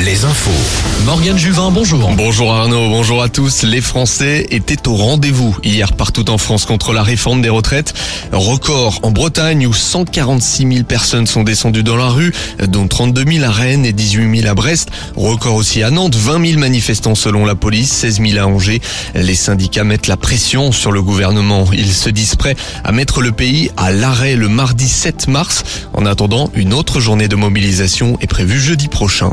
Les infos. Morgane Juvin, bonjour. Bonjour Arnaud, bonjour à tous. Les Français étaient au rendez-vous hier partout en France contre la réforme des retraites. Record en Bretagne où 146 000 personnes sont descendues dans la rue, dont 32 000 à Rennes et 18 000 à Brest. Record aussi à Nantes, 20 000 manifestants selon la police, 16 000 à Angers. Les syndicats mettent la pression sur le gouvernement. Ils se disent prêts à mettre le pays à l'arrêt le mardi 7 mars. En attendant, une autre journée de mobilisation est prévue jeudi prochain.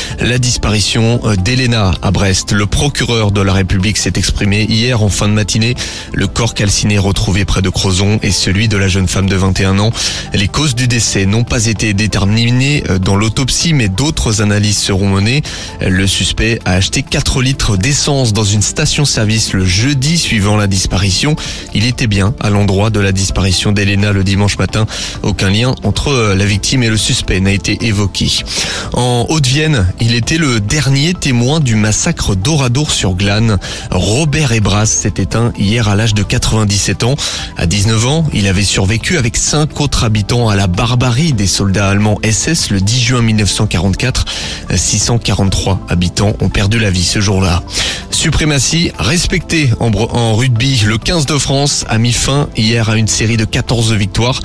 La disparition euh, d'Elena à Brest. Le procureur de la République s'est exprimé hier en fin de matinée. Le corps calciné retrouvé près de Crozon est celui de la jeune femme de 21 ans. Les causes du décès n'ont pas été déterminées euh, dans l'autopsie, mais d'autres analyses seront menées. Le suspect a acheté 4 litres d'essence dans une station-service le jeudi suivant la disparition. Il était bien à l'endroit de la disparition d'Elena le dimanche matin. Aucun lien entre euh, la victime et le suspect n'a été évoqué. En Haute-Vienne, était le dernier témoin du massacre d'Oradour sur Glane. Robert Ebras s'est éteint hier à l'âge de 97 ans. À 19 ans, il avait survécu avec cinq autres habitants à la barbarie des soldats allemands SS le 10 juin 1944. 643 habitants ont perdu la vie ce jour-là. Suprématie respectée en, rugby. Le 15 de France a mis fin hier à une série de 14 victoires.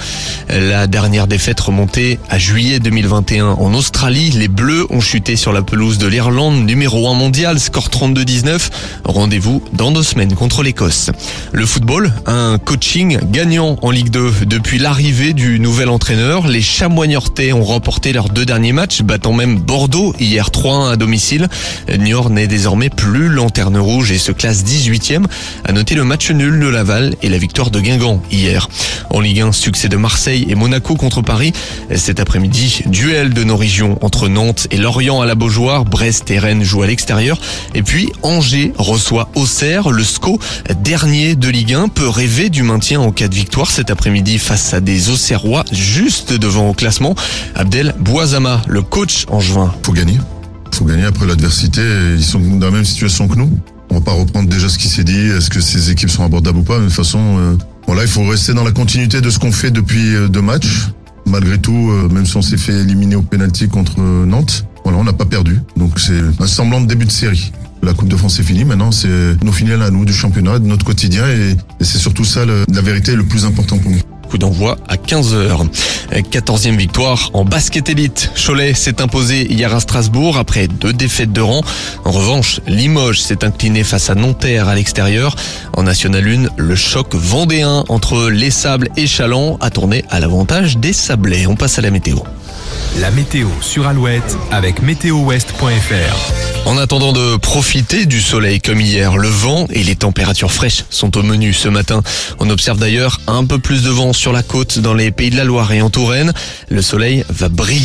La dernière défaite remontée à juillet 2021 en Australie. Les Bleus ont chuté sur la pelouse de l'Irlande, numéro 1 mondial, score 32-19. Rendez-vous dans deux semaines contre l'Écosse. Le football, un coaching gagnant en Ligue 2 depuis l'arrivée du nouvel entraîneur. Les Chamois Niortais ont remporté leurs deux derniers matchs, battant même Bordeaux hier 3-1 à domicile. Niort n'est désormais plus rouge et se classe 18e. À noter le match nul de Laval et la victoire de Guingamp hier. En Ligue 1, succès de Marseille et Monaco contre Paris. Cet après-midi, duel de nos régions entre Nantes et Lorient à la Beaujoire. Brest et Rennes jouent à l'extérieur. Et puis Angers reçoit Auxerre. Le SCO, dernier de Ligue 1, peut rêver du maintien en cas de victoire cet après-midi face à des Auxerrois juste devant au classement. Abdel Boisama, le coach en juin. Faut gagner. Faut gagner après l'adversité. Ils sont dans la même situation que nous. On va pas reprendre déjà ce qui s'est dit. Est-ce que ces équipes sont abordables ou pas? De toute façon, euh, voilà, il faut rester dans la continuité de ce qu'on fait depuis euh, deux matchs. Malgré tout, euh, même si on s'est fait éliminer au pénalty contre Nantes, voilà, on n'a pas perdu. Donc c'est un semblant de début de série. La Coupe de France est finie. Maintenant, c'est nos finales à nous du championnat, de notre quotidien, et, c'est surtout ça la vérité le plus important pour nous. D'envoi à 15h. 14e victoire en basket élite. Cholet s'est imposé hier à Strasbourg après deux défaites de rang. En revanche, Limoges s'est incliné face à Nanterre à l'extérieur. En National 1, le choc vendéen entre Les Sables et Chaland a tourné à l'avantage des Sablés. On passe à la météo. La météo sur Alouette avec météowest.fr. En attendant de profiter du soleil comme hier, le vent et les températures fraîches sont au menu ce matin. On observe d'ailleurs un peu plus de vent sur la côte dans les pays de la Loire et en Touraine. Le soleil va briller.